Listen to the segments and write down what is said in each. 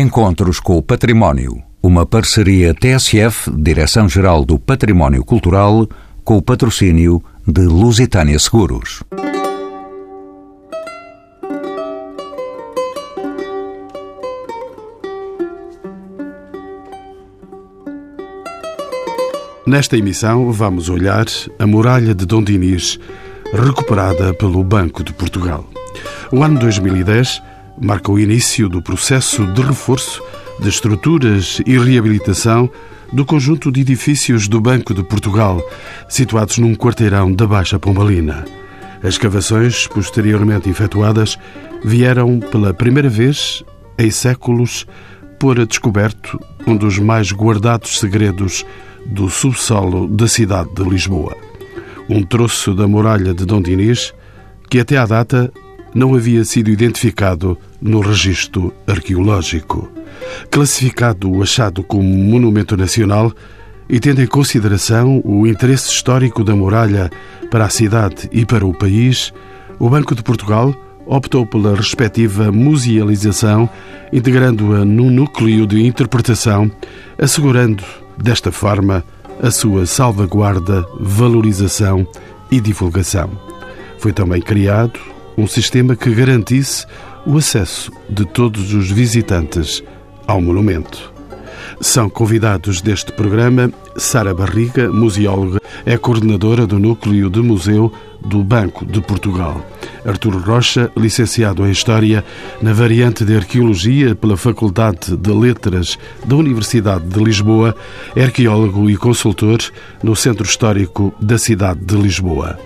Encontros com o Património. Uma parceria TSF, Direção-Geral do Património Cultural, com o patrocínio de Lusitânia Seguros. Nesta emissão, vamos olhar a muralha de Dom Dinis, recuperada pelo Banco de Portugal. O ano 2010 marca o início do processo de reforço de estruturas e reabilitação do conjunto de edifícios do Banco de Portugal, situados num quarteirão da Baixa Pombalina. As escavações posteriormente efetuadas vieram pela primeira vez em séculos pôr a descoberto um dos mais guardados segredos do subsolo da cidade de Lisboa. Um troço da muralha de Dom Dinis que até à data não havia sido identificado no registro arqueológico. Classificado o achado como monumento nacional e tendo em consideração o interesse histórico da muralha para a cidade e para o país, o Banco de Portugal optou pela respectiva musealização, integrando-a num núcleo de interpretação, assegurando, desta forma, a sua salvaguarda, valorização e divulgação. Foi também criado um sistema que garantisse o acesso de todos os visitantes ao monumento. São convidados deste programa Sara Barriga, museóloga, é coordenadora do Núcleo de Museu do Banco de Portugal. Arturo Rocha, licenciado em História na variante de Arqueologia pela Faculdade de Letras da Universidade de Lisboa, é arqueólogo e consultor no Centro Histórico da cidade de Lisboa.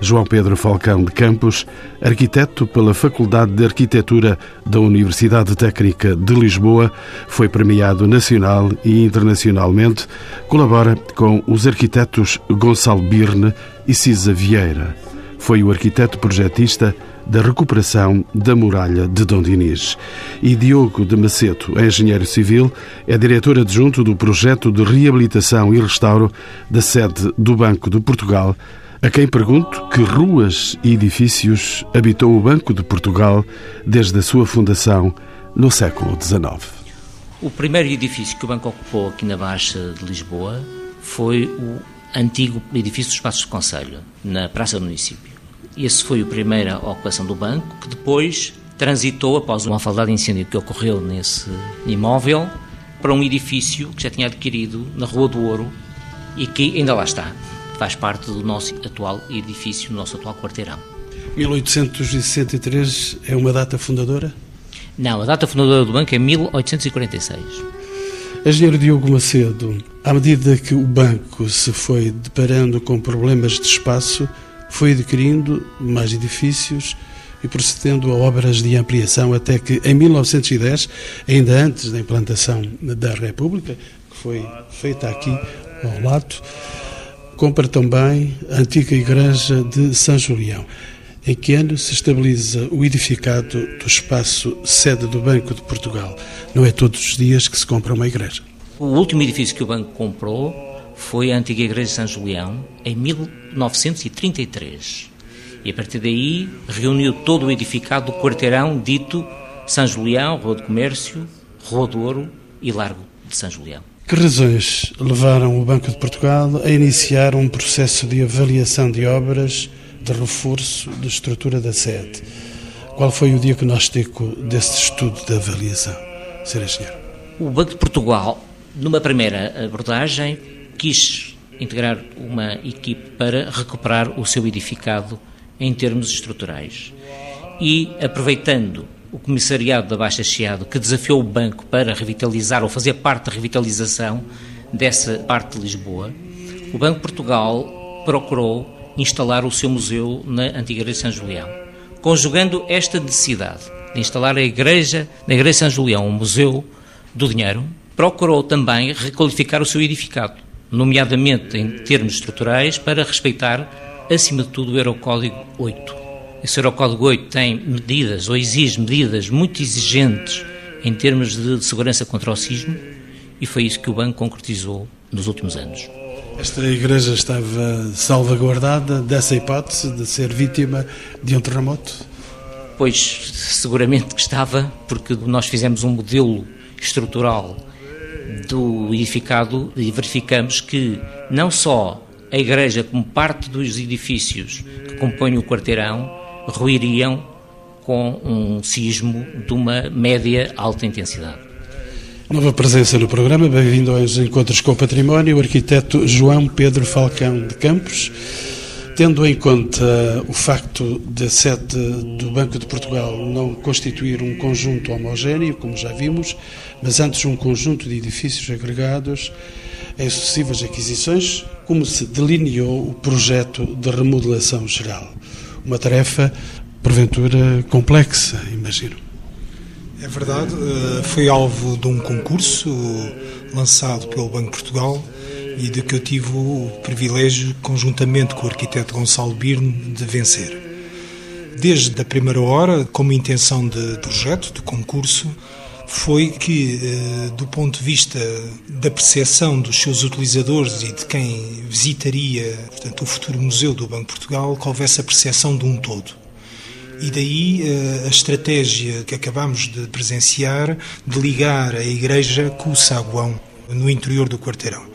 João Pedro Falcão de Campos, arquiteto pela Faculdade de Arquitetura da Universidade Técnica de Lisboa, foi premiado nacional e internacionalmente, colabora com os arquitetos Gonçalo Birne e Cisa Vieira. Foi o arquiteto projetista da recuperação da muralha de Dom Dinis. E Diogo de Maceto, engenheiro civil, é diretor adjunto do projeto de reabilitação e restauro da sede do Banco de Portugal, a quem pergunto que ruas e edifícios habitou o Banco de Portugal desde a sua fundação no século XIX. O primeiro edifício que o banco ocupou aqui na Baixa de Lisboa foi o antigo edifício dos Passos de Conselho, na Praça do Município. Esse foi a primeira ocupação do banco, que depois transitou, após uma falda de incêndio que ocorreu nesse imóvel, para um edifício que já tinha adquirido na Rua do Ouro e que ainda lá está. Faz parte do nosso atual edifício, do nosso atual quarteirão. 1863 é uma data fundadora? Não, a data fundadora do banco é 1846. Engenheiro Diogo Macedo, à medida que o banco se foi deparando com problemas de espaço, foi adquirindo mais edifícios e procedendo a obras de ampliação até que em 1910, ainda antes da implantação da República, que foi feita aqui ao lado, compra também a antiga igreja de São Julião. Em que ano se estabiliza o edificado do espaço sede do Banco de Portugal? Não é todos os dias que se compra uma igreja. O último edifício que o banco comprou foi a antiga igreja de São Julião, em 1933. E a partir daí reuniu todo o edificado do quarteirão dito São Julião, Rua do Comércio, Rua do Ouro e Largo de São Julião. Que razões levaram o Banco de Portugal a iniciar um processo de avaliação de obras de reforço de estrutura da sede? Qual foi o diagnóstico desse estudo de avaliação, Sr. Engenheiro? O Banco de Portugal, numa primeira abordagem, quis integrar uma equipe para recuperar o seu edificado em termos estruturais. E, aproveitando o comissariado da Baixa Chiado, que desafiou o banco para revitalizar ou fazer parte da revitalização dessa parte de Lisboa, o Banco de Portugal procurou instalar o seu museu na antiga Igreja de São Julião, conjugando esta necessidade de instalar a igreja, na Igreja de São Julião, um museu do dinheiro, procurou também requalificar o seu edificado, nomeadamente em termos estruturais, para respeitar, acima de tudo, o Eurocódigo 8. Esse Eurocódigo 8 tem medidas, ou exige medidas muito exigentes em termos de segurança contra o sismo, e foi isso que o banco concretizou nos últimos anos. Esta igreja estava salvaguardada dessa hipótese de ser vítima de um terremoto? Pois, seguramente que estava, porque nós fizemos um modelo estrutural do edificado e verificamos que não só a igreja, como parte dos edifícios que compõem o quarteirão, ruiriam com um sismo de uma média alta intensidade. Nova presença no programa, bem-vindo aos Encontros com o Património, o arquiteto João Pedro Falcão de Campos. Tendo em conta o facto da sede do Banco de Portugal não constituir um conjunto homogéneo, como já vimos, mas antes um conjunto de edifícios agregados, em sucessivas aquisições, como se delineou o projeto de remodelação geral. Uma tarefa, porventura, complexa, imagino. É verdade, eh, foi alvo de um concurso lançado pelo Banco de Portugal e de que eu tive o privilégio, conjuntamente com o arquiteto Gonçalo Birne, de vencer. Desde a primeira hora, como intenção de projeto, de concurso, foi que, eh, do ponto de vista da percepção dos seus utilizadores e de quem visitaria portanto, o futuro museu do Banco de Portugal, que houvesse a percepção de um todo. E daí eh, a estratégia que acabamos de presenciar de ligar a igreja com o saguão no interior do quarteirão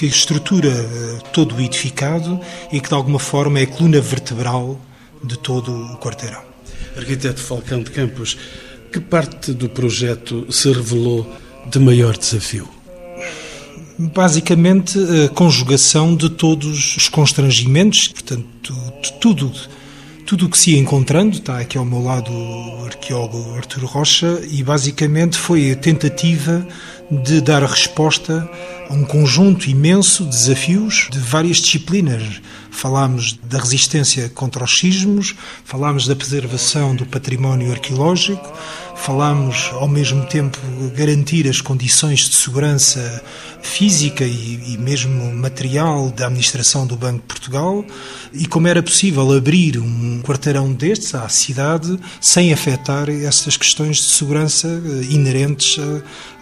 que estrutura eh, todo o edificado e que de alguma forma é a coluna vertebral de todo o quarteirão. Arquiteto Falcão de Campos, que parte do projeto se revelou de maior desafio? Basicamente, a conjugação de todos os constrangimentos, portanto, de tudo tudo o que se ia encontrando, está aqui ao meu lado o arqueólogo Arturo Rocha, e basicamente foi a tentativa de dar resposta um conjunto imenso de desafios de várias disciplinas. Falámos da resistência contra os sismos, falámos da preservação do património arqueológico, falámos ao mesmo tempo garantir as condições de segurança física e, e, mesmo material da administração do Banco de Portugal e como era possível abrir um quarteirão destes à cidade sem afetar essas questões de segurança eh, inerentes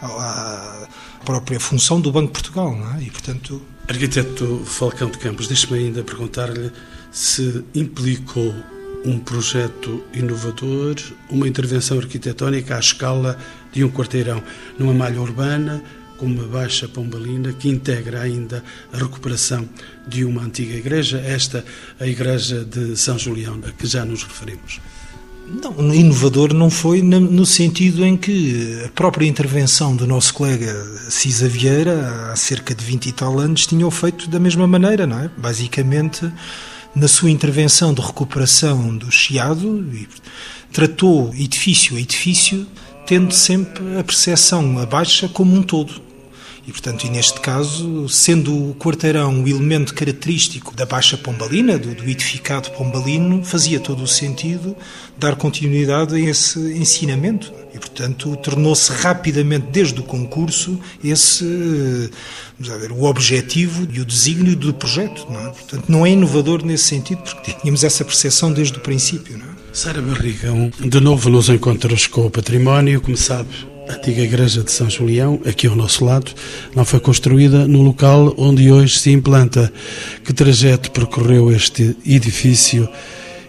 à própria função do Banco de Portugal, não é? E portanto Arquiteto Falcão de Campos, deixe-me ainda perguntar-lhe se implicou um projeto inovador, uma intervenção arquitetónica à escala de um quarteirão, numa malha urbana, com uma baixa pombalina que integra ainda a recuperação de uma antiga igreja, esta a igreja de São Julião, a que já nos referimos. Não, inovador não foi no sentido em que a própria intervenção do nosso colega Cisa Vieira, há cerca de 20 e tal anos, tinha o feito da mesma maneira, não é? Basicamente, na sua intervenção de recuperação do Chiado, tratou edifício a edifício, tendo sempre a percepção baixa como um todo. E, portanto, e neste caso, sendo o quarteirão o elemento característico da Baixa Pombalina, do, do edificado pombalino, fazia todo o sentido dar continuidade a esse ensinamento. E, portanto, tornou-se rapidamente, desde o concurso, esse ver, o objetivo e o desígnio do projeto. Não é? Portanto, não é inovador nesse sentido, porque tínhamos essa percepção desde o princípio. Não é? Sara Barrigão, de novo nos encontros com o património, como sabe, a antiga igreja de São Julião, aqui ao nosso lado, não foi construída no local onde hoje se implanta. Que trajeto percorreu este edifício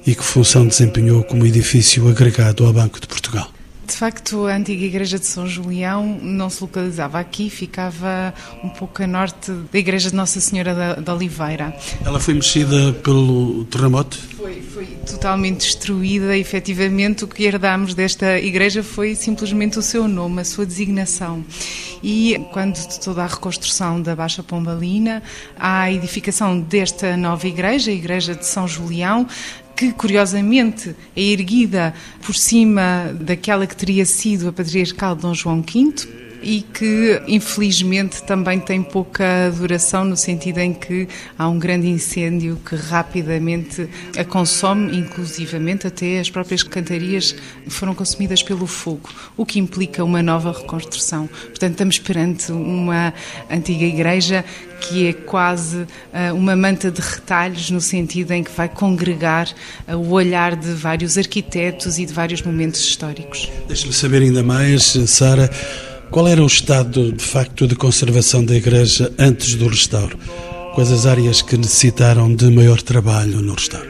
e que função desempenhou como edifício agregado ao Banco de Portugal? De facto, a antiga igreja de São Julião não se localizava aqui, ficava um pouco a norte da igreja de Nossa Senhora da, da Oliveira. Ela foi mexida pelo terremoto? Foi, foi totalmente destruída. Efetivamente, o que herdámos desta igreja foi simplesmente o seu nome, a sua designação. E quando de toda a reconstrução da Baixa Pombalina, a edificação desta nova igreja, a igreja de São Julião, que curiosamente é erguida por cima daquela que teria sido a patriarcal de Dom João V e que infelizmente também tem pouca duração no sentido em que há um grande incêndio que rapidamente a consome, inclusivamente até as próprias cantarias foram consumidas pelo fogo, o que implica uma nova reconstrução. Portanto, estamos perante uma antiga igreja que é quase uh, uma manta de retalhos no sentido em que vai congregar uh, o olhar de vários arquitetos e de vários momentos históricos. Deixe-me saber ainda mais, Sara, qual era o estado de facto de conservação da igreja antes do restauro? Quais as áreas que necessitaram de maior trabalho no restauro?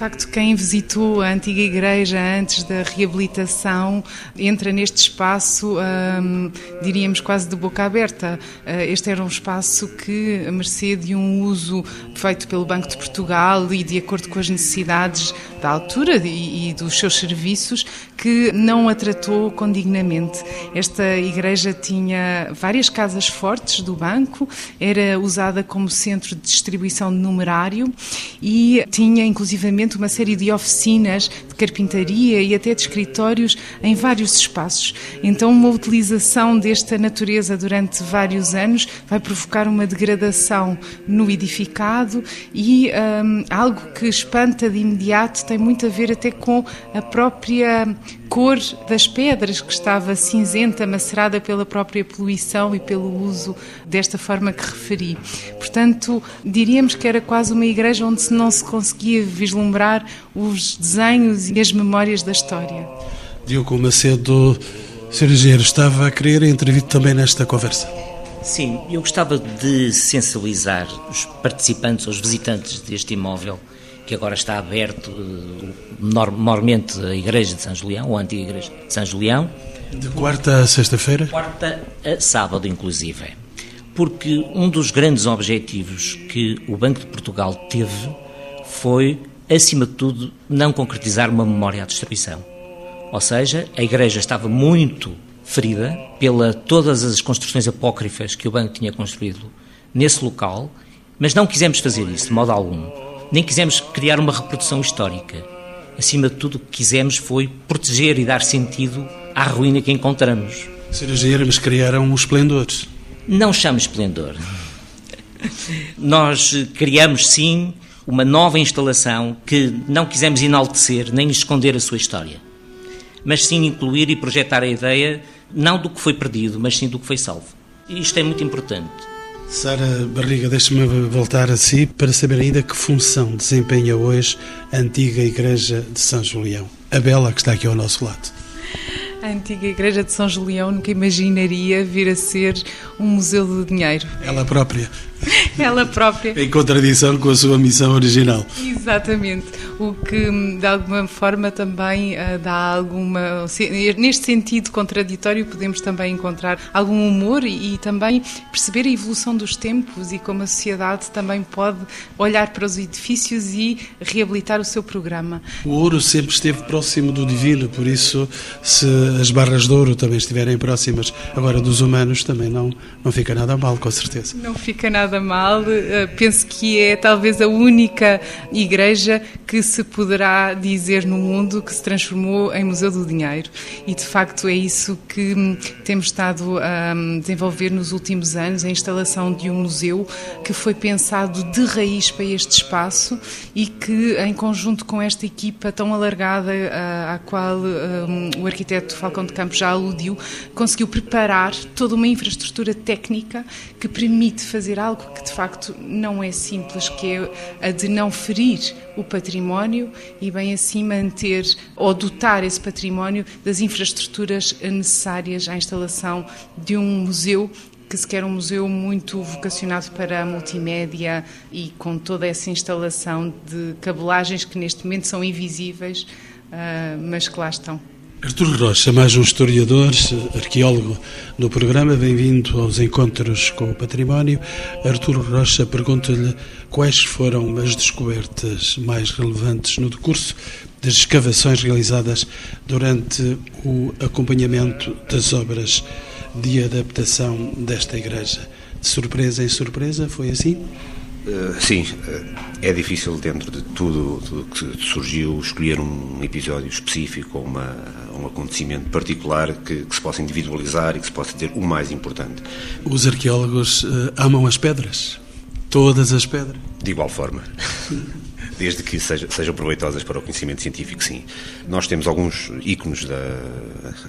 Facto, quem visitou a antiga igreja antes da reabilitação entra neste espaço, hum, diríamos quase de boca aberta. Uh, este era um espaço que, a mercê de um uso feito pelo Banco de Portugal e de acordo com as necessidades da altura e, e dos seus serviços, que não a tratou com dignamente. Esta igreja tinha várias casas fortes do banco, era usada como centro de distribuição de numerário e tinha inclusivamente uma série de oficinas carpintaria e até de escritórios em vários espaços. Então, uma utilização desta natureza durante vários anos vai provocar uma degradação no edificado e um, algo que espanta de imediato tem muito a ver até com a própria cor das pedras, que estava cinzenta, macerada pela própria poluição e pelo uso desta forma que referi. Portanto, diríamos que era quase uma igreja onde não se conseguia vislumbrar os desenhos e as memórias da história. Diogo Macedo, Sr. Engenheiro, estava a querer intervir também nesta conversa. Sim, eu gostava de sensibilizar os participantes, os visitantes deste imóvel que agora está aberto eh, normalmente a Igreja de São Julião, ou a antiga Igreja de São Julião. De quarta a sexta-feira? Quarta a sábado, inclusive. Porque um dos grandes objetivos que o Banco de Portugal teve foi, acima de tudo, não concretizar uma memória à destruição. Ou seja, a Igreja estava muito ferida pela todas as construções apócrifas que o banco tinha construído nesse local, mas não quisemos fazer isso de modo algum nem quisemos criar uma reprodução histórica. Acima de tudo, o que quisemos foi proteger e dar sentido à ruína que encontramos. Engenheiro, mas criaram um esplendor. Não chamo esplendor. Nós criamos, sim, uma nova instalação que não quisemos enaltecer nem esconder a sua história, mas sim incluir e projetar a ideia não do que foi perdido, mas sim do que foi salvo. E isto é muito importante. Sara Barriga, deixe-me voltar a si para saber ainda que função desempenha hoje a antiga Igreja de São Julião, a bela que está aqui ao nosso lado. A antiga Igreja de São Julião nunca imaginaria vir a ser um museu do dinheiro. Ela própria. Ela própria. em contradição com a sua missão original. Exatamente. O que, de alguma forma, também uh, dá alguma. Neste sentido contraditório, podemos também encontrar algum humor e, e, também perceber a evolução dos tempos e como a sociedade também pode olhar para os edifícios e reabilitar o seu programa. O ouro sempre esteve próximo do divino, por isso, se as barras de ouro também estiverem próximas agora dos humanos, também não, não fica nada mal, com certeza. Não fica nada nada mal. Eh, penso que é talvez a única igreja que se poderá dizer no mundo que se transformou em Museu do Dinheiro. E de facto é isso que hum, temos estado a hum, desenvolver nos últimos anos a instalação de um museu que foi pensado de raiz para este espaço e que, em conjunto com esta equipa tão alargada eh, à qual um, o arquiteto Falcão de Campos já aludiu, conseguiu preparar toda uma infraestrutura técnica que permite fazer algo algo que de facto não é simples, que é a de não ferir o património e bem assim manter ou dotar esse património das infraestruturas necessárias à instalação de um museu que se quer um museu muito vocacionado para a multimédia e com toda essa instalação de cabelagens que neste momento são invisíveis, ah, mas que lá estão. Artur Rocha, mais um historiador, arqueólogo no programa, bem-vindo aos Encontros com o Património. Artur Rocha pergunta-lhe quais foram as descobertas mais relevantes no decurso das escavações realizadas durante o acompanhamento das obras de adaptação desta igreja. De surpresa em surpresa, foi assim? Uh, sim, uh, é difícil dentro de tudo, tudo que surgiu escolher um episódio específico ou uma, um acontecimento particular que, que, se possa individualizar e que se possa dizer o mais importante. Os arqueólogos uh, amam as pedras? Todas as pedras? De igual forma. desde que seja, sejam proveitosas para o conhecimento científico, sim. Nós temos alguns ícones da,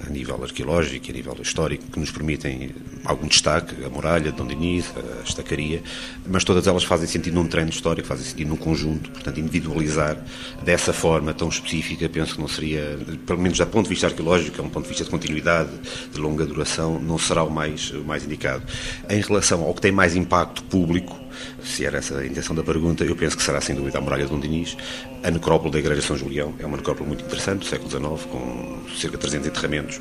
a nível arqueológico e a nível histórico que nos permitem algum destaque, a muralha de Dom Denis, a estacaria, mas todas elas fazem sentido num treino histórico, fazem sentido num conjunto, portanto, individualizar dessa forma tão específica, penso que não seria, pelo menos do ponto de vista arqueológico, é um ponto de vista de continuidade, de longa duração, não será o mais, o mais indicado. Em relação ao que tem mais impacto público, se era essa a intenção da pergunta, eu penso que será sem dúvida a Muralha de Dom Dinis. A necrópole da Igreja São Julião é uma necrópole muito interessante, do século XIX, com cerca de 300 enterramentos.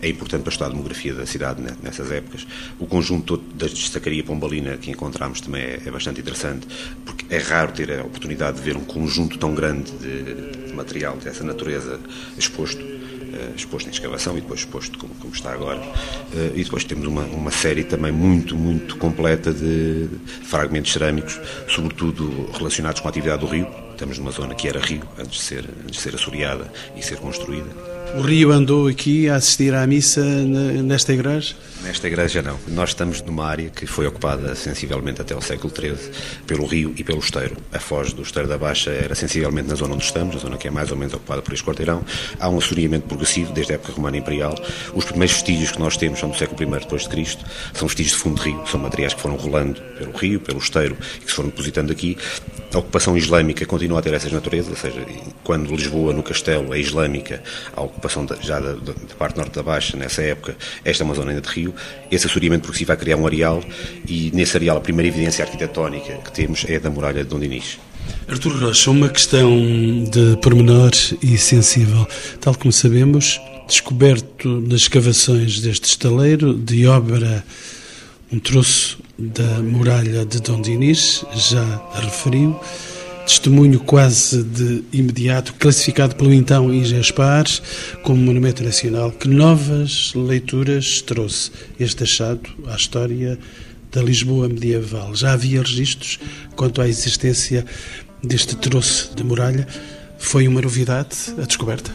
É importante para estudar a demografia da cidade nessas épocas. O conjunto da destacaria pombalina que encontramos também é, é bastante interessante, porque é raro ter a oportunidade de ver um conjunto tão grande de, material dessa natureza exposto exposto em escavação e depois exposto como, como está agora. Eh, e depois temos uma, uma série também muito, muito completa de fragmentos cerâmicos, sobretudo relacionados com a atividade do rio. Estamos numa zona que era rio antes de ser, antes de ser assoreada e ser construída. O rio andou aqui a assistir à missa nesta igreja? Nesta igreja não. Nós estamos numa área que foi ocupada sensivelmente até o século XIII pelo rio e pelo esteiro. A foz do esteiro da Baixa era sensivelmente na zona onde estamos, a zona que é mais ou menos ocupada por este quarteirão. Há um assoreamento progressivo desde a época romana imperial. Os primeiros vestígios que nós temos são do século I depois de Cristo. São vestígios de fundo de rio, são materiais que foram rolando pelo rio, pelo esteiro e que se foram depositando aqui. A ocupação islâmica continua a ter essas naturezas, ou seja, quando Lisboa, no castelo, é islâmica, a ocupação já da, da, parte norte da Baixa, nessa época, esta é uma zona ainda de rio, esse assoreamento progressivo vai criar um areal e nesse areal a primeira evidência arquitetónica que temos é da muralha de Dom Dinis. Artur Rocha, uma questão de pormenor e sensível. Tal como sabemos, descoberto nas escavações deste estaleiro, de obra, um troço da muralha de Dom Dinis, já referiu, testemunho quase de imediato, classificado pelo então IGESPAR como Monumento Nacional. Que novas leituras trouxe este achado à história da Lisboa medieval? Já havia registros quanto à existência deste troço de muralha? Foi uma novidade a descoberta?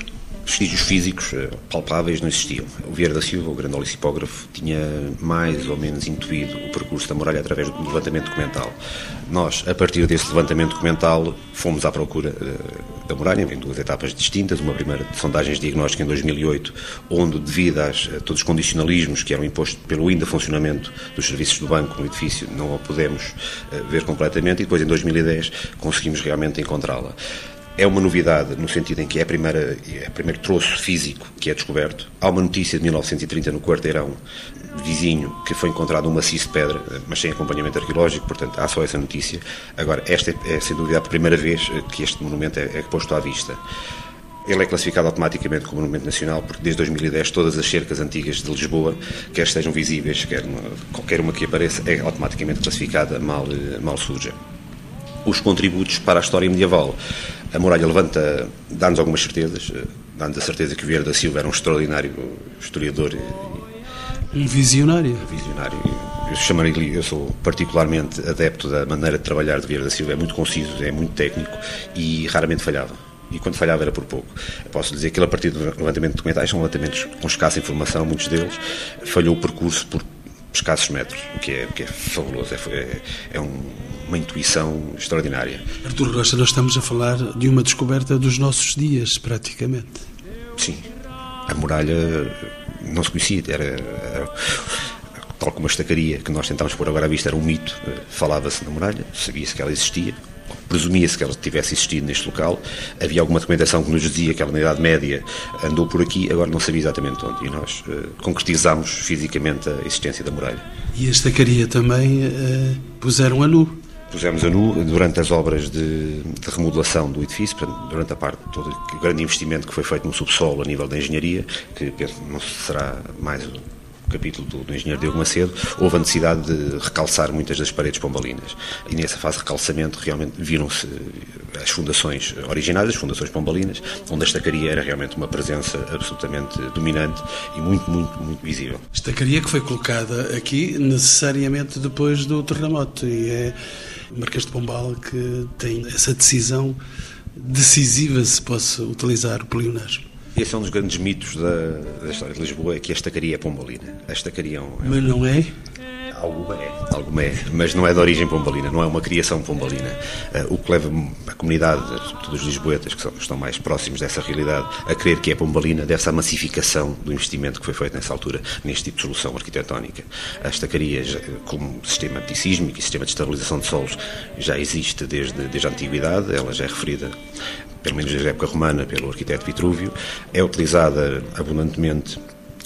Vestígios físicos eh, palpáveis não existiam. O Vieira da Silva, o grande olicipógrafo, tinha mais ou menos intuído o percurso da muralha através do levantamento documental. Nós, a partir desse levantamento documental, fomos à procura uh, da muralha em duas etapas distintas. Uma primeira de sondagens diagnósticas em 2008, onde, devido a todos os condicionalismos que eram impostos pelo ainda funcionamento dos serviços do banco no edifício, não a pudemos uh, ver completamente. E depois, em 2010, conseguimos realmente encontrá-la. É uma novidade no sentido em que é, a primeira, é o primeiro troço físico que é descoberto. Há uma notícia de 1930 no quarteirão vizinho que foi encontrado um maciço de pedra, mas sem acompanhamento arqueológico, portanto há só essa notícia. Agora, esta é, é sem dúvida a primeira vez que este monumento é, é posto à vista. Ele é classificado automaticamente como Monumento Nacional porque desde 2010 todas as cercas antigas de Lisboa, quer estejam visíveis, quer uma, qualquer uma que apareça, é automaticamente classificada mal, mal suja. Os contributos para a história medieval a muralha levanta, dá-nos algumas certezas, eh, dá-nos a certeza que o Vieira da Silva era um extraordinário historiador. Um visionário. Visionário. Eu, chamaria, eu sou particularmente adepto da maneira de trabalhar de Vieira da Silva, é muito conciso, é muito técnico e raramente falhava e quando falhava era por pouco. posso dizer que ele, a partir do levantamento de documentais, são levantamentos com escassa informação, muitos deles, falhou o percurso por escassos metros, o que é, o que é fabuloso, é, é, é um, uma intuição extraordinária. Artur Rocha, nós estamos a falar de uma descoberta dos nossos dias, praticamente. Sim. A muralha não se conhecia, era, era tal como a estacaria que nós tentámos pôr agora à vista era um mito, falava-se na muralha, sabia-se que ela existia, presumia-se que ela tivesse existido neste local. Havia alguma documentação que nos dizia que ela na Idade Média andou por aqui, agora não sabia exatamente onde. E nós uh, concretizámos fisicamente a existência da muralha. E a estacaria também uh, puseram a nu. Pusemos a nu durante as obras de, de remodelação do edifício, portanto, durante a parte todo o grande investimento que foi feito no subsolo a nível da engenharia, que penso não será mais capítulo do, do engenheiro Diogo Macedo, houve a necessidade de recalçar muitas das paredes pombalinas. E nessa fase de recalçamento realmente viram-se as fundações originais, as fundações pombalinas, onde a estacaria era realmente uma presença absolutamente dominante e muito, muito, muito visível. Estacaria que foi colocada aqui necessariamente depois do terremoto e é Marquês de Pombal que tem essa decisão decisiva, se posso utilizar o pleonasmo. Esse é um dos grandes mitos da, da história de Lisboa, é que a estacaria é pombalina. A estacaria é um, Mas não é? Alguma é, alguma é, mas não é de origem pombalina, não é uma criação pombalina. Uh, o que leva a comunidade, sobretudo os lisboetas, que, estão mais próximos dessa realidade, a crer que é pombalina, deve-se à massificação do investimento que foi feito nessa altura, neste tipo de solução arquitetónica. A estacaria, como sistema antissísmico e sistema de estabilização de solos, já existe desde, desde a antiguidade, ela já é referida pelo menos desde a época romana, pelo arquiteto Vitrúvio, é utilizada abundantemente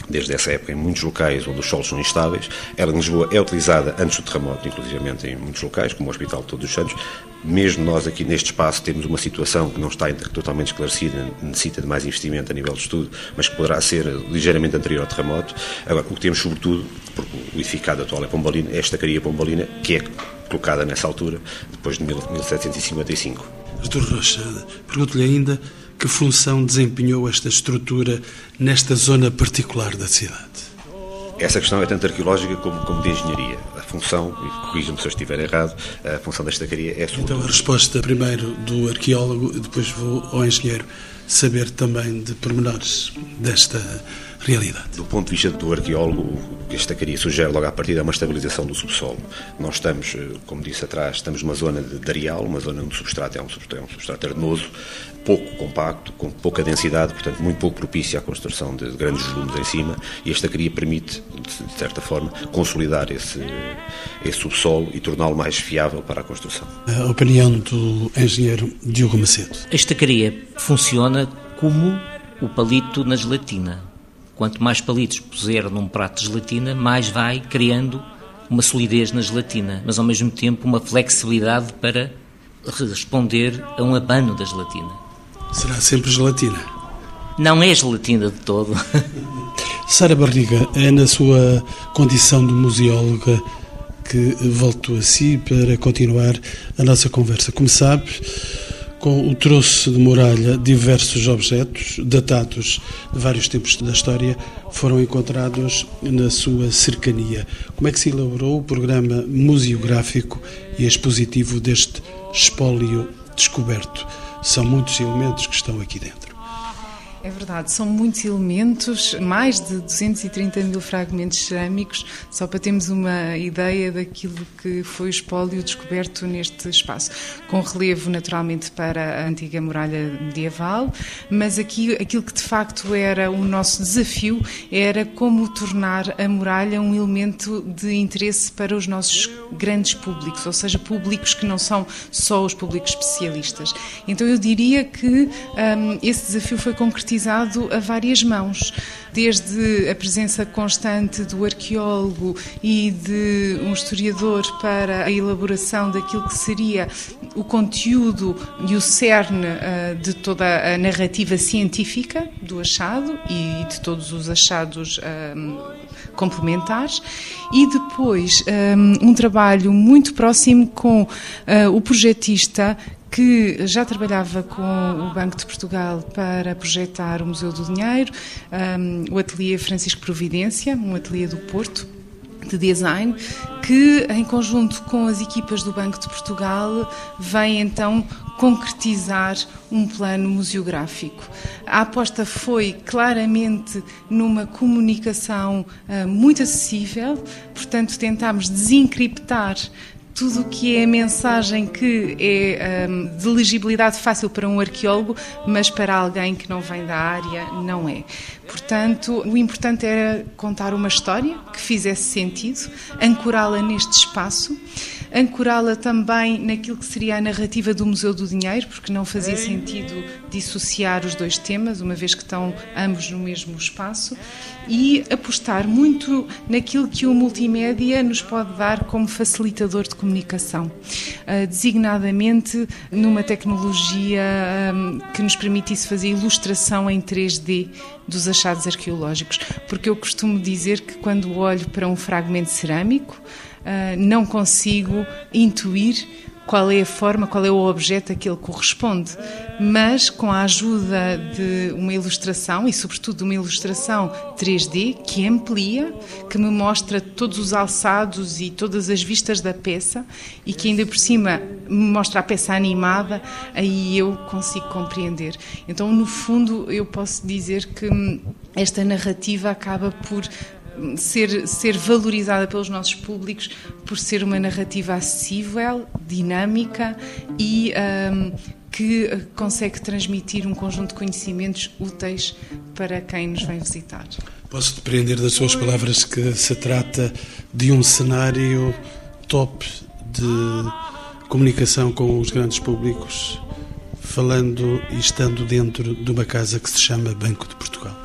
desde essa época em muitos locais onde os solos são instáveis. Ela em Lisboa é utilizada antes do terremoto, inclusivamente em muitos locais, como o Hospital de Todos os Santos. Mesmo nós aqui neste espaço temos uma situação que não está totalmente esclarecida, necessita de mais investimento a nível de estudo, mas que poderá ser ligeiramente anterior ao terremoto. Agora, o que temos sobretudo, porque o edificado atual é Pombalina, é a estacaria Pombalina, que é colocada nessa altura, depois de 1755. Artur Rocha, pergunto-lhe ainda que função desempenhou esta estrutura nesta zona particular da cidade? Essa questão é tanto arqueológica como, como de engenharia. A função, e corrijam-me se eu estiver errado, a função da estacaria é sobretudo... Então a resposta primeiro do arqueólogo, depois vou ao engenheiro saber também de pormenores desta realidade. Do ponto de vista do arqueólogo, a estacaria sugere logo à partida uma estabilização do subsolo. Nós estamos, eh, como disse atrás, estamos numa zona de areal, uma zona onde o substrato é um substrato, é um substrato arenoso, pouco compacto, com pouca densidade, portanto muito pouco propício à construção de grandes volumes em cima, e a estacaria permite, de certa forma, consolidar esse, esse subsolo e torná-lo mais fiável para a construção. A opinião do engenheiro Diogo Macedo. A estacaria funciona como o palito na gelatina Quanto mais palitos puser num prato de gelatina, mais vai criando uma solidez na gelatina, mas ao mesmo tempo uma flexibilidade para responder a um abano da gelatina. Será sempre gelatina? Não é gelatina de todo. Sara Barriga, é na sua condição de museóloga que volto a si para continuar a nossa conversa. Como sabe, com o troço de muralha, diversos objetos datados de vários tempos da história foram encontrados na sua cercania. Como é que se elaborou o programa museográfico e expositivo deste espólio descoberto? São muitos elementos que estão aqui dentro. É verdade, são muitos elementos, mais de 230 mil fragmentos cerâmicos, só para termos uma ideia daquilo que foi o espólio descoberto neste espaço, com relevo naturalmente para a antiga muralha medieval, mas aqui aquilo que de facto era o nosso desafio era como tornar a muralha um elemento de interesse para os nossos grandes públicos, ou seja, públicos que não são só os públicos especialistas. Então eu diria que um, esse desafio foi concretizado concretizado a várias mãos, desde a presença constante do arqueólogo e de um historiador para a elaboração daquilo que seria o conteúdo e o cerne uh, de toda a narrativa científica do achado e de todos os achados um, complementares. E depois um, um, trabalho muito próximo com o projetista que já trabalhava com o Banco de Portugal para projetar o Museu do Dinheiro, um, o ateliê Francisco Providência, um ateliê do Porto, de design, que em conjunto com as equipas do Banco de Portugal vem então concretizar um plano museográfico. A aposta foi claramente numa comunicação uh, muito acessível, portanto tentámos desencriptar tudo o que é mensagem que é um, de legibilidade fácil para um arqueólogo, mas para alguém que não vem da área, não é. Portanto, o importante era contar uma história que fizesse sentido, ancorá-la neste espaço ancorá-la também naquilo que seria a narrativa do Museu do Dinheiro, porque não fazia sentido dissociar os dois temas, uma vez que estão ambos no mesmo espaço, e apostar muito naquilo que o multimédia nos pode dar como facilitador de comunicação, uh, designadamente numa tecnologia um, que nos permitisse fazer ilustração em 3D dos achados arqueológicos, porque eu costumo dizer que quando olho para um fragmento cerâmico, não consigo intuir qual é a forma, qual é o objeto a que ele corresponde. Mas com a ajuda de uma ilustração, e sobretudo de uma ilustração 3D, que amplia, que me mostra todos os alçados e todas as vistas da peça, e que ainda por cima me mostra a peça animada, aí eu consigo compreender. Então, no fundo, eu posso dizer que esta narrativa acaba por ser, ser valorizada pelos nossos públicos por ser uma narrativa acessível, dinâmica e um, que consegue transmitir um conjunto de conhecimentos úteis para quem nos vem visitar. Posso depreender das suas palavras que se trata de um cenário top de comunicação com os grandes públicos, falando e estando dentro de uma casa que se chama Banco de Portugal.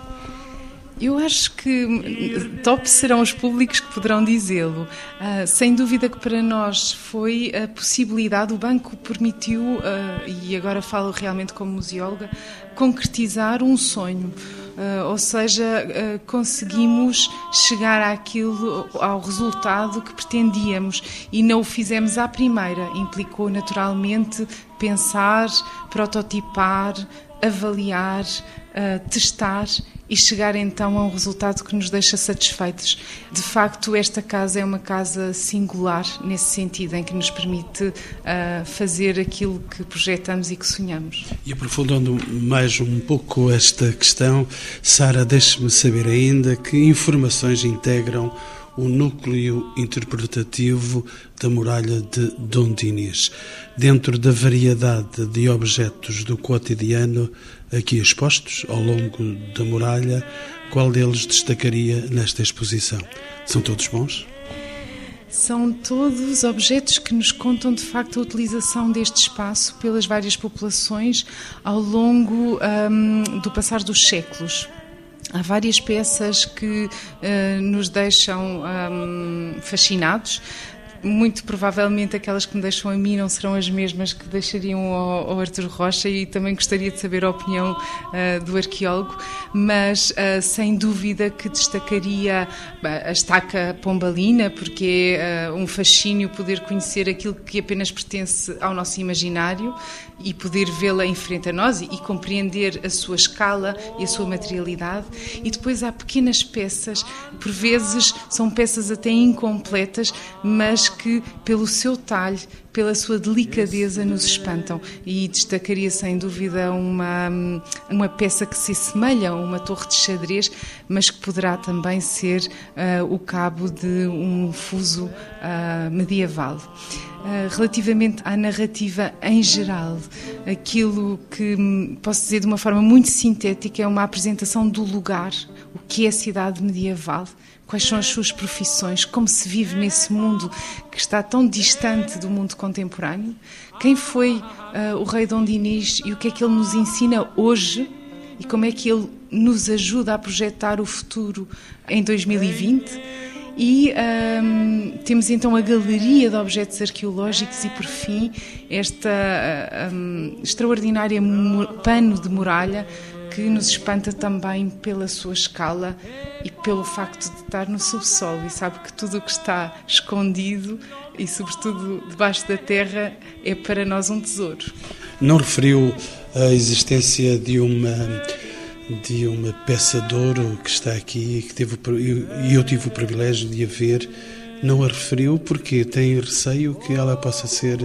Eu acho que top serão os públicos que poderão dizê-lo. Uh, sem dúvida que para nós foi a possibilidade, o banco permitiu, uh, e agora falo realmente como museóloga, concretizar um sonho. Uh, ou seja, conseguimos chegar àquilo, ao resultado que pretendíamos e não o fizemos à primeira. Implicou naturalmente pensar, prototipar, avaliar, testar e chegar então a um resultado que nos deixa satisfeitos. De facto, esta casa é uma casa singular nesse sentido, em que nos permite uh, fazer aquilo que projetamos e que sonhamos. E aprofundando mais um pouco esta questão, Sara, deixe-me saber ainda que informações integram o núcleo interpretativo da muralha de Dom Dinis. Dentro da variedade de objetos do cotidiano aqui expostos ao longo da muralha, qual deles destacaria nesta exposição? São todos bons? São todos objetos que nos contam de facto a utilização deste espaço pelas várias populações ao longo um, do passar dos séculos. Há várias peças que uh, nos deixam um, fascinados. Muito provavelmente aquelas que me deixam a mim não serão as mesmas que deixariam ao, ao Arthur Rocha e também gostaria de saber a opinião uh, do arqueólogo, mas uh, sem dúvida que destacaria a estaca pombalina, porque é um fascínio poder conhecer aquilo que apenas pertence ao nosso imaginário e poder vê-la em frente a nós e, e, compreender a sua escala e a sua materialidade. E depois há pequenas peças, por vezes são peças até incompletas, mas que pelo seu talhe, pela sua delicadeza nos espantam. E destacaria sem dúvida uma, uma peça que se assemelha a uma torre de xadrez, mas que poderá também ser uh, o cabo de um fuso uh, medieval. Uh, relativamente à narrativa em geral, aquilo que posso dizer de uma forma muito sintética é uma apresentação do lugar, o que é a cidade medieval, quais são as suas profissões, como se vive nesse mundo que está tão distante do mundo contemporâneo, quem foi uh, o rei Dom Dinis e o que é que ele nos ensina hoje? E como é que ele nos ajuda a projetar o futuro em 2020. E um, temos então a galeria de objetos arqueológicos e, por fim, esta um, extraordinária pano de muralha que nos espanta também pela sua escala e pelo facto de estar no subsolo e sabe que tudo o que está escondido e sobretudo debaixo da terra é para nós um tesouro. Não referiu a existência de uma de uma peça de ouro que está aqui que teve e eu tive o privilégio de a ver. Não a referiu porque tem receio que ela possa ser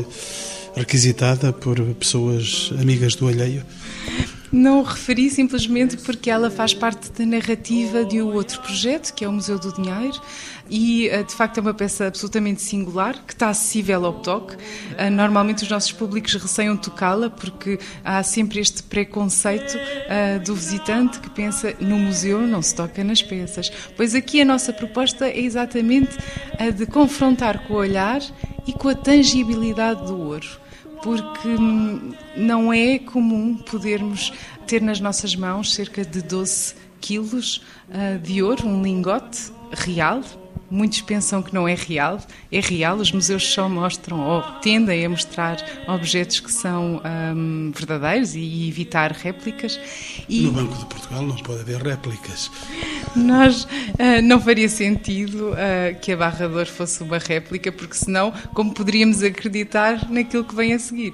requisitada por pessoas amigas do alheio. Não referi simplesmente porque ela faz parte da narrativa de um outro projeto, que é o Museu do Dinheiro, e eh, de facto é uma peça absolutamente singular, que está acessível ao toque. Eh, normalmente os nossos públicos receiam tocá-la porque há sempre este preconceito eh, do visitante que pensa no museu não se toca nas peças. Pois aqui a nossa proposta é exatamente a de confrontar com o olhar e com a tangibilidade do ouro porque não é comum podermos ter nas nossas mãos cerca de 12 quilos uh, de ouro, um lingote real, Muitos pensam que não é real. É real, os museus só mostram ou tendem a mostrar objetos que são hum, verdadeiros e evitar réplicas. E no Banco de Portugal não pode haver réplicas. Nós uh, não faria sentido uh, que a Barra Dor fosse uma réplica, porque senão, como poderíamos acreditar naquilo que vem a seguir?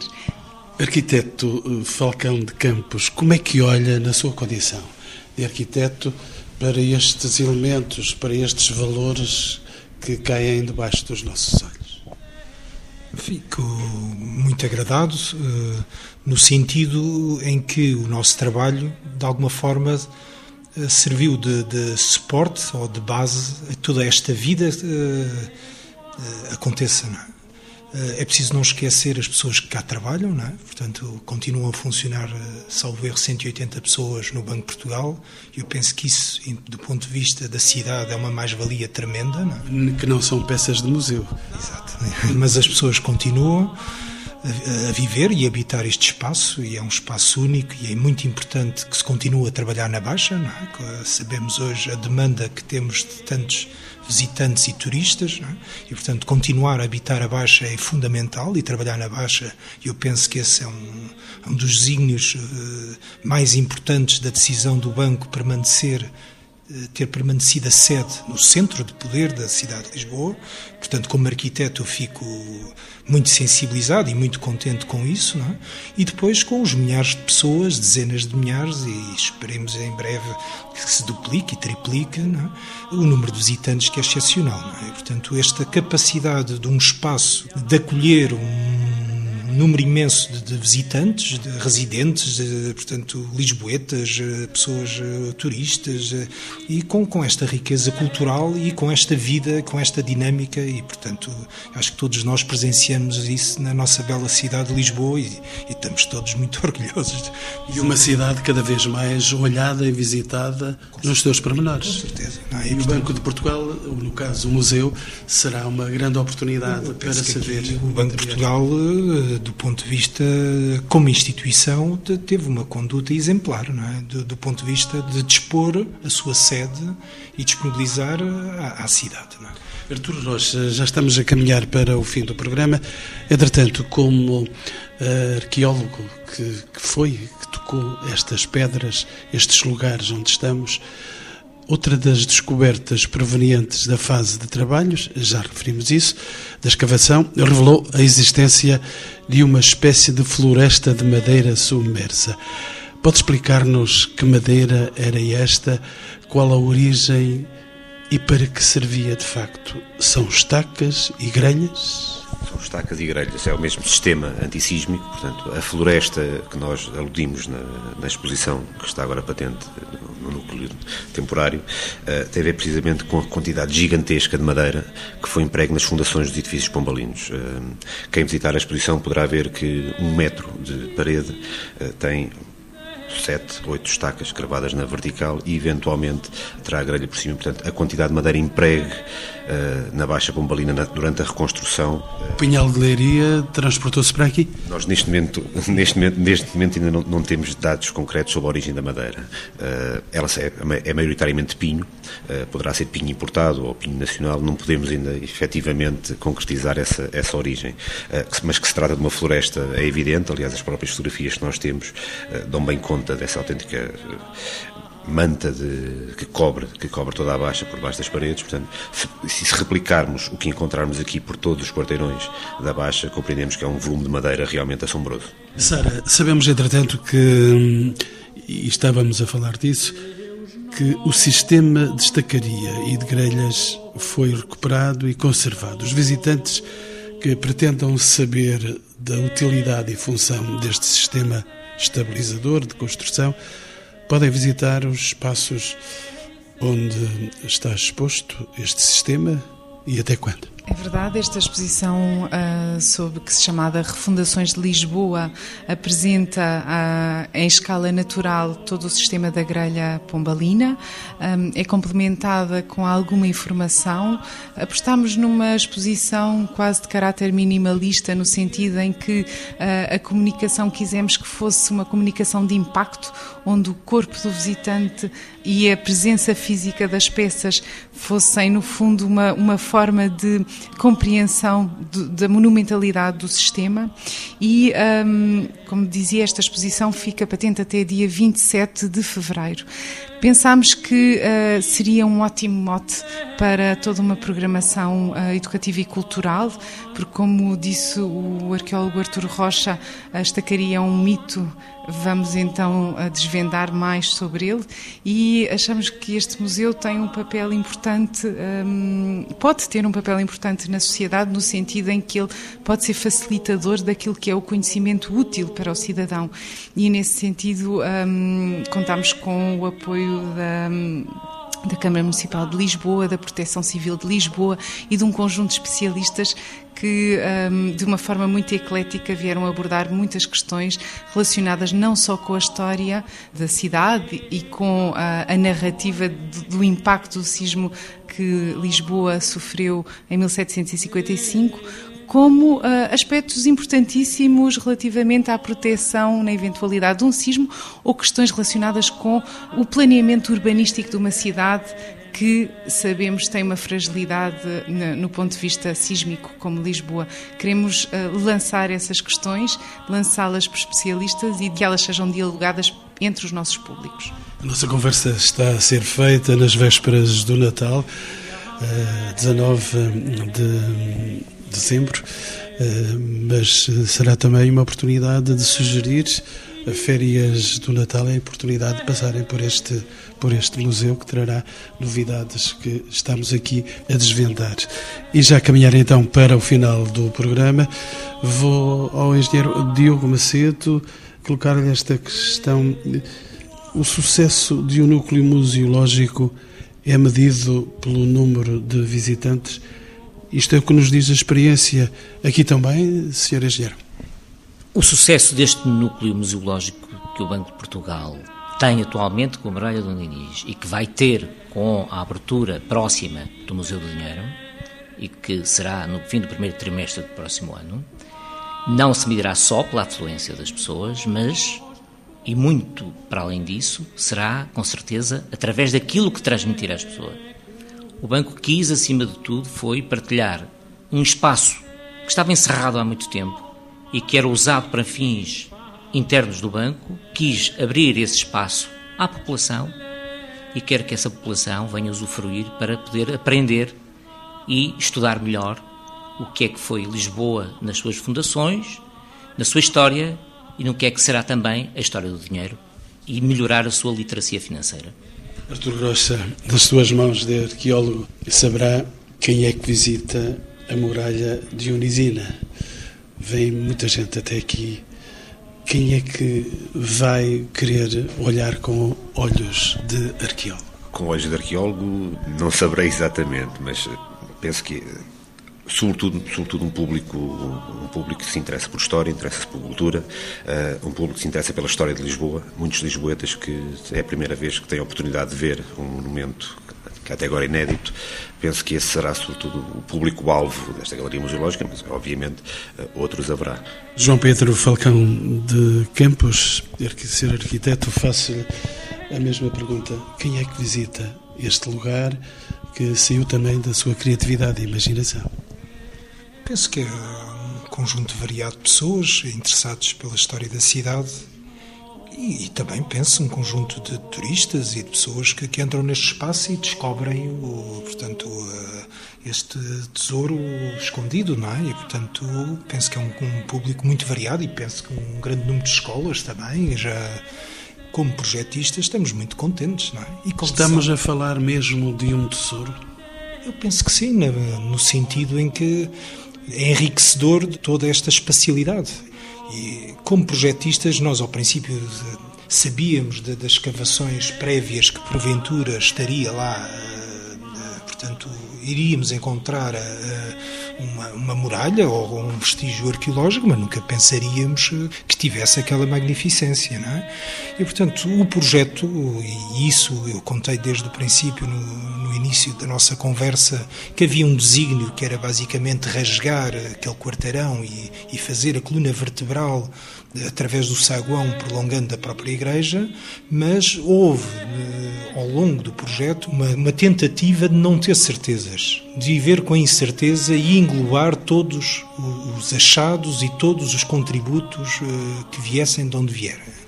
Arquiteto Falcão de Campos, como é que olha na sua condição de arquiteto para estes elementos, para estes valores que caem debaixo dos nossos olhos? Fico muito agradado uh, no sentido em que o nosso trabalho, de alguma forma, uh, serviu de, de, suporte ou de base a toda esta vida uh, aconteça. Não é? Eh, é preciso não esquecer as pessoas que cá trabalham, não é? portanto, continuam a funcionar, eh, salvo erro, 180 pessoas no Banco de Portugal. Eu penso que isso, do ponto de vista da cidade, é uma mais-valia tremenda. Não é? Que não são peças de museu. Exato. Mas as pessoas continuam. a, a, viver e habitar este espaço e é um espaço único e é muito importante que se continue a trabalhar na Baixa. É? Sabemos hoje a demanda que temos de tantos visitantes e turistas, é? e portanto continuar a habitar a Baixa é fundamental e trabalhar na Baixa, eu penso que esse é um, um dos desígnios uh, mais importantes da decisão do banco permanecer eh, ter permanecido a sede no centro de poder da cidade de Lisboa. Portanto, como arquiteto, eu fico muito sensibilizado e muito contente com isso. É? E depois com os milhares de pessoas, dezenas de milhares, e esperemos em breve que se duplique e triplique é? o número de visitantes, que é excepcional. É? portanto, esta capacidade de um espaço de acolher um número imenso de, de visitantes, de residentes, de, portanto, lisboetas, eh, pessoas eh, turistas, eh, e com, com esta riqueza cultural e com esta vida, com esta dinâmica, e, portanto, acho que todos nós presenciamos isso na nossa bela cidade de Lisboa e, e estamos todos muito orgulhosos. E uma cidade cada vez mais olhada e visitada com nos seus pormenores. Com certeza. Não, e, e portanto, o Banco de Portugal, no caso o museu, será uma grande oportunidade para saber. O Banco de Portugal do ponto de vista, como instituição, teve uma conduta exemplar, não é? do, do ponto de vista de dispor a sua sede e disponibilizar à, cidade. Não é? Arturo Rocha, já estamos a caminhar para o fim do programa. Entretanto, como uh, arqueólogo que, que foi, que tocou estas pedras, estes lugares onde estamos, Outra das descobertas provenientes da fase de trabalhos, já referimos isso, da escavação, revelou a existência de uma espécie de floresta de madeira submersa. Pode explicar-nos que madeira era esta, qual a origem e para que servia de facto? São estacas e grelhas? São estacas e grelhas, é o mesmo sistema antissísmico, portanto, a floresta que nós aludimos na, na exposição, que está agora patente no, núcleo temporário, uh, a ver precisamente com a quantidade gigantesca de madeira que foi emprego nas fundações dos edifícios pombalinos. Uh, quem visitar a exposição poderá ver que um metro de parede uh, tem sete, oito estacas cravadas na vertical e eventualmente terá a grelha por cima. Portanto, a quantidade de madeira empregue na Baixa Pombalina na, durante a reconstrução. O Pinhal de Leiria transportou-se para aqui? Nós neste momento, neste momento, neste momento ainda não, não temos dados concretos sobre a origem da madeira. Uh, ela é, é maioritariamente pinho, poderá ser pinho importado ou pinho nacional, não podemos ainda efetivamente concretizar essa, essa origem. mas que se trata de uma floresta é evidente, aliás as próprias fotografias que nós temos dão bem conta dessa autêntica eh, manta de, que, cobre, que cobre toda a baixa por baixo das paredes. Portanto, se, se replicarmos o que encontrarmos aqui por todos os quarteirões da baixa, compreendemos que é um volume de madeira realmente assombroso. Sara, sabemos entretanto que, e estávamos a falar disso, que o sistema de estacaria e de grelhas foi recuperado e conservado. Os visitantes que pretendam saber da utilidade e função deste sistema estabilizador de construção, podem visitar os espaços onde está exposto este sistema e até quando? É verdade, esta exposição uh, sobre que se chamada Refundações de Lisboa apresenta uh, em escala natural todo o sistema da grelha pombalina, um, é complementada com alguma informação. Apostamos numa exposição quase de caráter minimalista, no sentido em que uh, a comunicação quisemos que fosse uma comunicação de impacto, onde o corpo do visitante e a presença física das peças fossem, no fundo, uma, uma forma de compreensão de, da monumentalidade do sistema. E, um, como dizia, esta exposição fica patente até dia 27 de fevereiro. Pensámos que uh, seria um ótimo mote para toda uma programação uh, educativa e cultural, porque, como disse o arqueólogo Artur Rocha, a estacaria é um mito Vamos então desvendar mais sobre ele e achamos que este museu tem um papel importante, um, pode ter um papel importante na sociedade, no sentido em que ele pode ser facilitador daquilo que é o conhecimento útil para o cidadão. E nesse sentido, um, contamos com o apoio da. Um, da Câmara Municipal de Lisboa, da Proteção Civil de Lisboa e de um conjunto de especialistas que, um, de uma forma muito eclética, vieram abordar muitas questões relacionadas não só com a história da cidade e com a, narrativa do impacto do sismo que Lisboa sofreu em 1755, como uh, aspectos importantíssimos relativamente à proteção na eventualidade de um sismo ou questões relacionadas com o planeamento urbanístico de uma cidade que sabemos tem uma fragilidade no ponto de vista sísmico, como Lisboa. Queremos uh, lançar essas questões, lançá-las para especialistas e que elas sejam dialogadas entre os nossos públicos. A nossa conversa está a ser feita nas vésperas do Natal, uh, 19 de dezembro, uh, mas será também uma oportunidade de sugerir férias do Natal é a oportunidade de passarem por este, por este museu que trará novidades que estamos aqui a desvendar. E já caminhar então para o final do programa, vou ao engenheiro Diogo Macedo colocar-lhe esta questão. O sucesso de um núcleo museológico é medido pelo número de visitantes. Isto é o que nos diz a experiência aqui também, Sr. Engenheiro. O sucesso deste núcleo museológico que o Banco de Portugal tem atualmente com a Muralha do Inês e que vai ter com a abertura próxima do Museu do Dinheiro e que será no fim do primeiro trimestre do próximo ano, não se medirá só pela afluência das pessoas, mas, e muito para além disso, será, com certeza, através daquilo que transmitirá às pessoas. O Banco quis, acima de tudo, foi partilhar um espaço que estava encerrado há muito tempo e que era usado para fins internos do banco, quis abrir esse espaço à população e quer que essa população venha usufruir para poder aprender e estudar melhor o que é que foi Lisboa nas suas fundações, na sua história e no que é que será também a história do dinheiro e melhorar a sua literacia financeira. Artur Grossa, das suas mãos de arqueólogo, saberá quem é que visita a muralha dionisina. Vem muita gente até aqui. Quem é que vai querer olhar com olhos de arqueólogo? Com olhos de arqueólogo, não saberei exatamente, mas penso que sobretudo, sobretudo um público um público que se interessa por história, interessa-se por cultura, uh, um público que se interessa pela história de Lisboa, muitos lisboetas que é a primeira vez que têm a oportunidade de ver um monumento que até agora é inédito. Penso que esse será, sobretudo, o público-alvo desta Galeria Museológica, mas, obviamente, eh, outros haverá. João Pedro Falcão de Campos, ser arquiteto, faço-lhe a mesma pergunta. Quem é que visita este lugar que saiu também da sua criatividade e imaginação? Penso que é um conjunto variado de pessoas interessados pela história da cidade e, e, também penso um conjunto de turistas e de pessoas que, que entram neste espaço e descobrem o, portanto, este tesouro escondido, não é? E, portanto, penso que é um, um, público muito variado e penso que um grande número de escolas também. Já, como projetistas, estamos muito contentes, não é? estamos a falar mesmo de um tesouro? Eu penso que sim, no sentido em que é enriquecedor de toda esta espacialidade. E como projetistas, nós ao princípio sabíamos de, das escavações prévias que porventura estaria lá, eh, portanto, iríamos encontrar eh, uma, uma, muralha ou um vestígio arqueológico, mas nunca pensaríamos que tivesse aquela magnificência, não é? E, portanto, o projeto, e isso eu contei desde o princípio, no, no início da nossa conversa, que havia um desígnio que era basicamente rasgar aquele quarteirão e, e fazer a coluna vertebral através do saguão prolongando a própria igreja, mas houve eh, ao longo do projeto uma, uma, tentativa de não ter certezas, de viver com a incerteza e englobar todos os achados e todos os contributos eh, que viessem de onde vierem.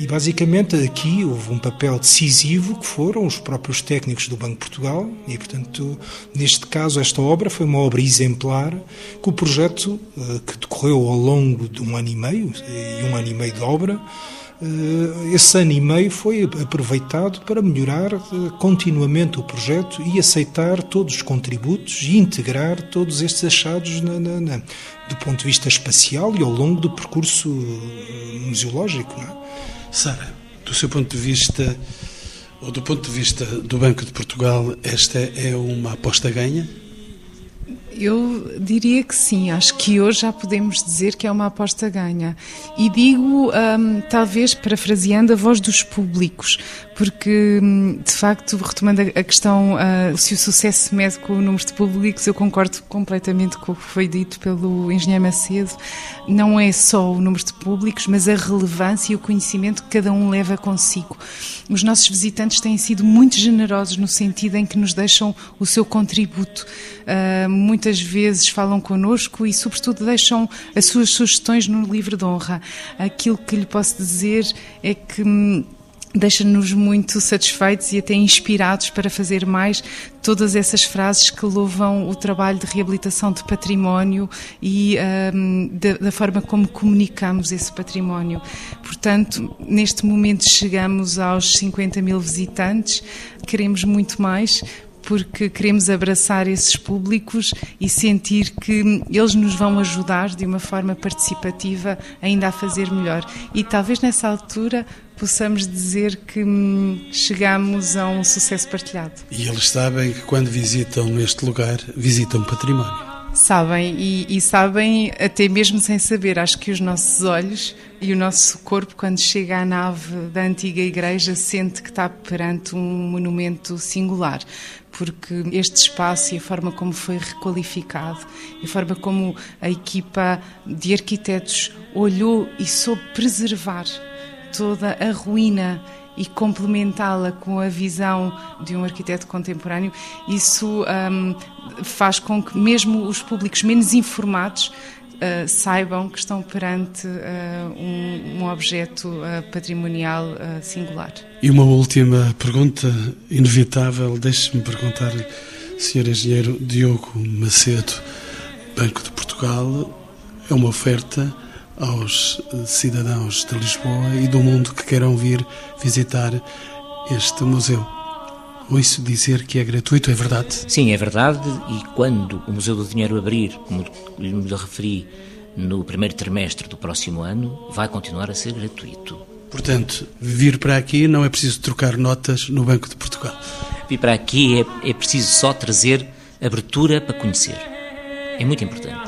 E basicamente aqui houve um papel decisivo que foram os próprios técnicos do Banco de Portugal e, portanto, neste caso, esta obra foi uma obra exemplar que o projeto, eh, que decorreu ao longo de um ano e meio, e um ano e meio de obra, eh, esse ano e meio foi aproveitado para melhorar eh, continuamente o projeto e aceitar todos os contributos e integrar todos estes achados na, na, na, do ponto de vista espacial e ao longo do percurso museológico. Não é? Sara, do seu ponto de vista, ou do ponto de vista do Banco de Portugal, esta é uma aposta ganha? Eu diria que sim, acho que hoje já podemos dizer que é uma aposta ganha. E digo, um, talvez parafraseando a voz dos públicos, porque, hum, de facto, retomando a questão uh, se o sucesso se mede com o número de públicos, eu concordo completamente com o que foi dito pelo engenheiro Macedo. Não é só o número de públicos, mas a relevância e o conhecimento que cada um leva consigo. Os nossos visitantes têm sido muito generosos no sentido em que nos deixam o seu contributo. Uh, muitas vezes falam connosco e, sobretudo, deixam as suas sugestões no livro de honra. Aquilo que lhe posso dizer é que hum, deixa-nos muito satisfeitos e até inspirados para fazer mais todas essas frases que louvam o trabalho de reabilitação de património e um, da, da, forma como comunicamos esse património. Portanto, neste momento chegamos aos 50 mil visitantes, queremos muito mais, porque queremos abraçar esses públicos e sentir que eles nos vão ajudar de uma forma participativa ainda a fazer melhor. E talvez nessa altura possamos dizer que hum, chegamos a um sucesso partilhado. E eles sabem que quando visitam este lugar, visitam património. Sabem, e, e, sabem até mesmo sem saber. Acho que os nossos olhos e o nosso corpo, quando chega à nave da antiga igreja, sente que está perante um monumento singular, porque este espaço e a forma como foi requalificado, e a forma como a equipa de arquitetos olhou e soube preservar toda a ruína e complementá-la com a visão de um arquiteto contemporâneo, isso um, faz com que mesmo os públicos menos informados Uh, saibam que estão perante uh, um, um, objeto uh, patrimonial singular. E uma última pergunta inevitável, deixe-me perguntar, Sr. Engenheiro Diogo Macedo, Banco de Portugal, é uma oferta aos cidadãos de Lisboa e do mundo que queiram vir visitar este museu. Ouço dizer que é gratuito, é verdade? Sim, é verdade. E quando o Museu do Dinheiro abrir, como lhe referi, no primeiro trimestre do próximo ano, vai continuar a ser gratuito. Portanto, vir para aqui não é preciso trocar notas no Banco de Portugal. Vir para aqui é, é preciso só trazer abertura para conhecer. É muito importante.